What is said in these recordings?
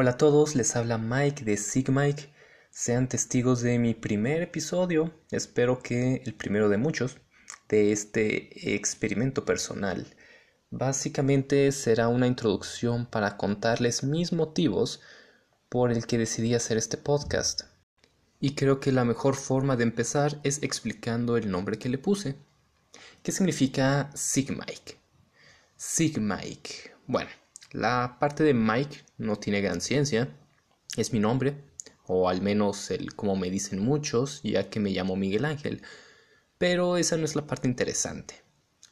Hola a todos, les habla Mike de SigMike. Sean testigos de mi primer episodio, espero que el primero de muchos, de este experimento personal. Básicamente será una introducción para contarles mis motivos por el que decidí hacer este podcast. Y creo que la mejor forma de empezar es explicando el nombre que le puse. ¿Qué significa SigMike? SigMike. Bueno, la parte de Mike no tiene gran ciencia, es mi nombre, o al menos el como me dicen muchos, ya que me llamo Miguel Ángel. Pero esa no es la parte interesante.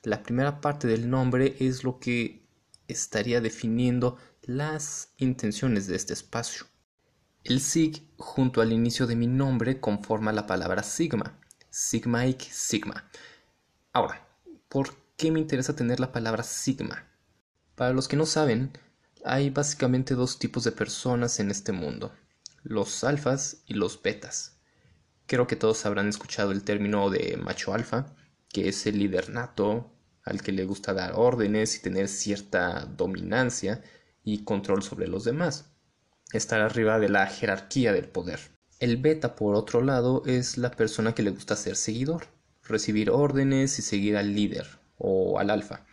La primera parte del nombre es lo que estaría definiendo las intenciones de este espacio. El sig junto al inicio de mi nombre conforma la palabra sigma, sigmaic sigma. Ahora, ¿por qué me interesa tener la palabra sigma? Para los que no saben, hay básicamente dos tipos de personas en este mundo, los alfas y los betas. Creo que todos habrán escuchado el término de macho alfa, que es el líder nato, al que le gusta dar órdenes y tener cierta dominancia y control sobre los demás, estar arriba de la jerarquía del poder. El beta, por otro lado, es la persona que le gusta ser seguidor, recibir órdenes y seguir al líder o al alfa.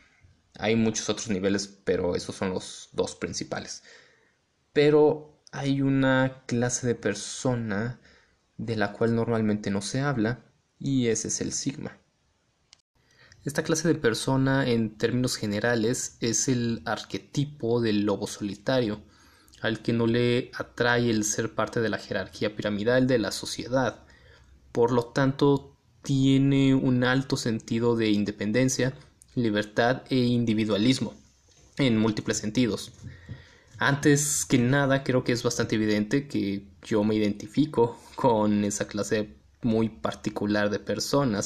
Hay muchos otros niveles, pero esos son los dos principales. Pero hay una clase de persona de la cual normalmente no se habla y ese es el sigma. Esta clase de persona en términos generales es el arquetipo del lobo solitario, al que no le atrae el ser parte de la jerarquía piramidal de la sociedad. Por lo tanto, tiene un alto sentido de independencia libertad e individualismo en múltiples sentidos. Antes que nada, creo que es bastante evidente que yo me identifico con esa clase muy particular de personas.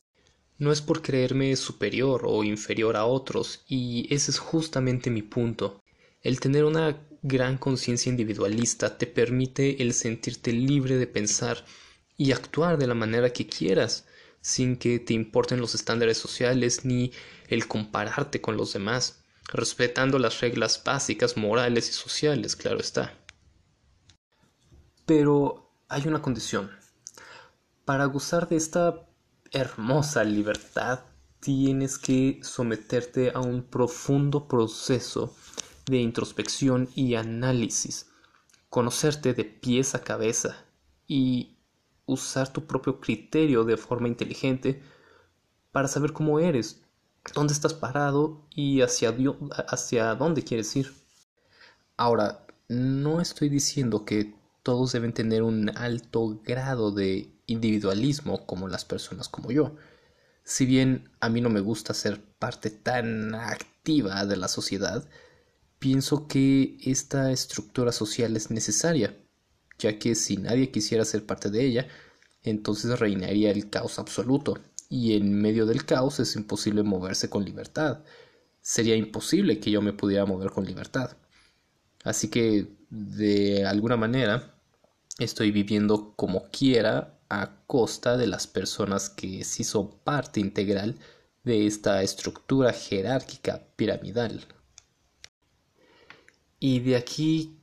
No es por creerme superior o inferior a otros, y ese es justamente mi punto. El tener una gran conciencia individualista te permite el sentirte libre de pensar y actuar de la manera que quieras, sin que te importen los estándares sociales ni el compararte con los demás, respetando las reglas básicas morales y sociales, claro está. Pero hay una condición. Para gozar de esta hermosa libertad, tienes que someterte a un profundo proceso de introspección y análisis, conocerte de pies a cabeza y usar tu propio criterio de forma inteligente para saber cómo eres, dónde estás parado y hacia, hacia dónde quieres ir. Ahora, no estoy diciendo que todos deben tener un alto grado de individualismo como las personas como yo. Si bien a mí no me gusta ser parte tan activa de la sociedad, pienso que esta estructura social es necesaria, ya que si nadie quisiera ser parte de ella, entonces reinaría el caos absoluto y en medio del caos es imposible moverse con libertad. Sería imposible que yo me pudiera mover con libertad. Así que, de alguna manera, estoy viviendo como quiera a costa de las personas que sí son parte integral de esta estructura jerárquica piramidal. Y de aquí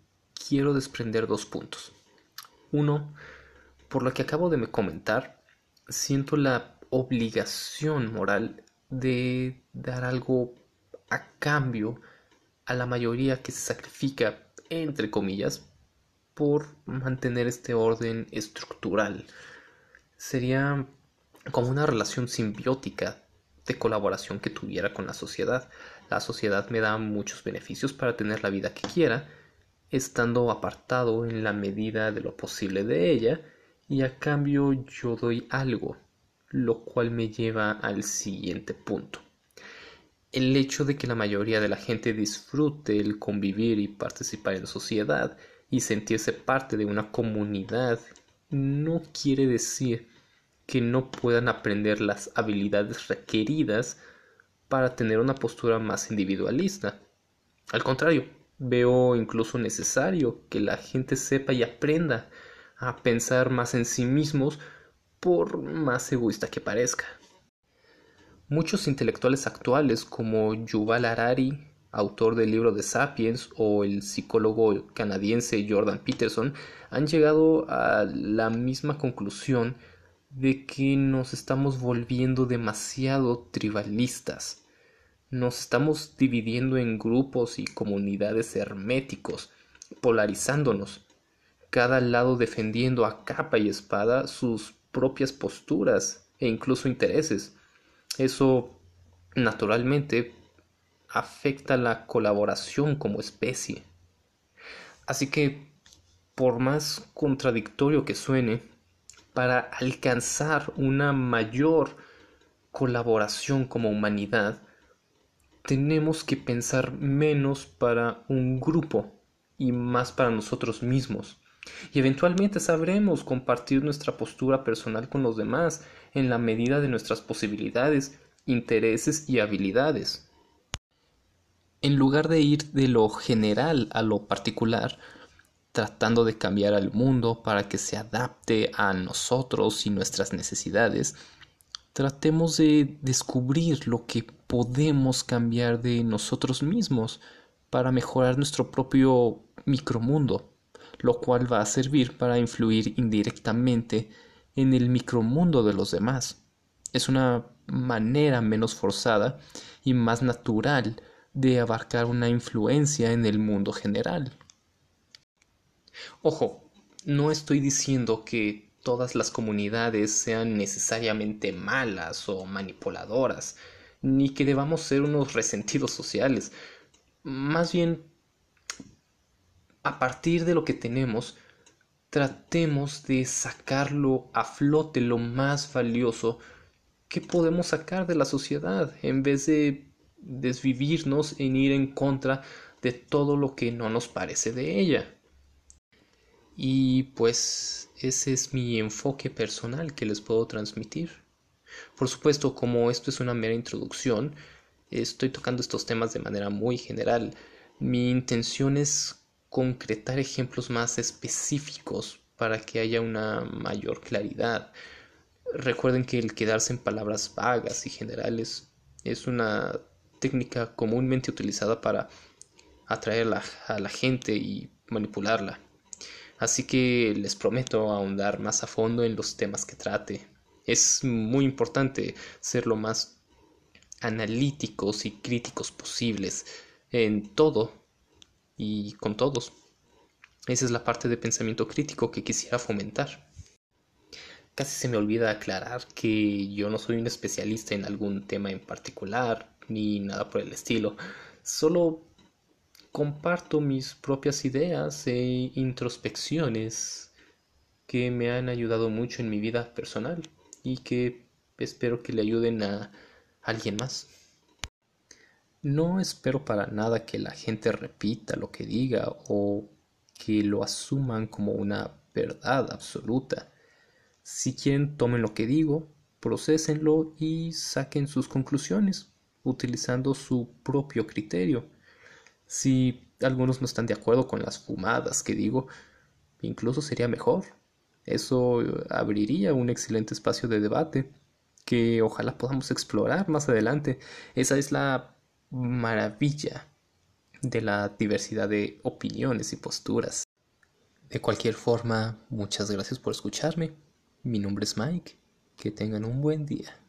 quiero desprender dos puntos. Uno, por lo que acabo de comentar, siento la obligación moral de dar algo a cambio a la mayoría que se sacrifica, entre comillas, por mantener este orden estructural. Sería como una relación simbiótica de colaboración que tuviera con la sociedad. La sociedad me da muchos beneficios para tener la vida que quiera, estando apartado en la medida de lo posible de ella, y a cambio yo doy algo lo cual me lleva al siguiente punto. El hecho de que la mayoría de la gente disfrute el convivir y participar en sociedad y sentirse parte de una comunidad no quiere decir que no puedan aprender las habilidades requeridas para tener una postura más individualista. Al contrario, veo incluso necesario que la gente sepa y aprenda a pensar más en sí mismos por más egoísta que parezca. Muchos intelectuales actuales como Yuval Harari, autor del libro de Sapiens, o el psicólogo canadiense Jordan Peterson, han llegado a la misma conclusión de que nos estamos volviendo demasiado tribalistas. Nos estamos dividiendo en grupos y comunidades herméticos, polarizándonos, cada lado defendiendo a capa y espada sus propias posturas e incluso intereses. Eso, naturalmente, afecta la colaboración como especie. Así que, por más contradictorio que suene, para alcanzar una mayor colaboración como humanidad, tenemos que pensar menos para un grupo y más para nosotros mismos. Y eventualmente sabremos compartir nuestra postura personal con los demás en la medida de nuestras posibilidades, intereses y habilidades. En lugar de ir de lo general a lo particular, tratando de cambiar al mundo para que se adapte a nosotros y nuestras necesidades, tratemos de descubrir lo que podemos cambiar de nosotros mismos para mejorar nuestro propio micromundo, lo cual va a servir para influir indirectamente en el micromundo de los demás. Es una manera menos forzada y más natural de abarcar una influencia en el mundo general. Ojo, no estoy diciendo que todas las comunidades sean necesariamente malas o manipuladoras, ni que debamos ser unos resentidos sociales. Más bien, a partir de lo que tenemos, tratemos de sacarlo a flote lo más valioso que podemos sacar de la sociedad en vez de desvivirnos en ir en contra de todo lo que no nos parece de ella. Y pues ese es mi enfoque personal que les puedo transmitir. Por supuesto, como esto es una mera introducción, estoy tocando estos temas de manera muy general. Mi intención es concretar ejemplos más específicos para que haya una mayor claridad. Recuerden que el quedarse en palabras vagas y generales es una técnica comúnmente utilizada para atraer a la gente y manipularla. Así que les prometo ahondar más a fondo en los temas que trate. Es muy importante ser lo más analíticos y críticos posibles en todo y con todos. Esa es la parte de pensamiento crítico que quisiera fomentar. Casi se me olvida aclarar que yo no soy un especialista en algún tema en particular, ni nada por el estilo. Solo comparto mis propias ideas e introspecciones que me han ayudado mucho en mi vida personal y que espero que le ayuden a alguien más. No espero para nada que la gente repita lo que diga o que lo asuman como una verdad absoluta. Si quieren, tomen lo que digo, procesenlo y saquen sus conclusiones utilizando su propio criterio. Si algunos no están de acuerdo con las fumadas que digo, incluso sería mejor. Eso abriría un excelente espacio de debate que ojalá podamos explorar más adelante. Esa es la maravilla de la diversidad de opiniones y posturas. De cualquier forma, muchas gracias por escucharme. Mi nombre es Mike. Que tengan un buen día.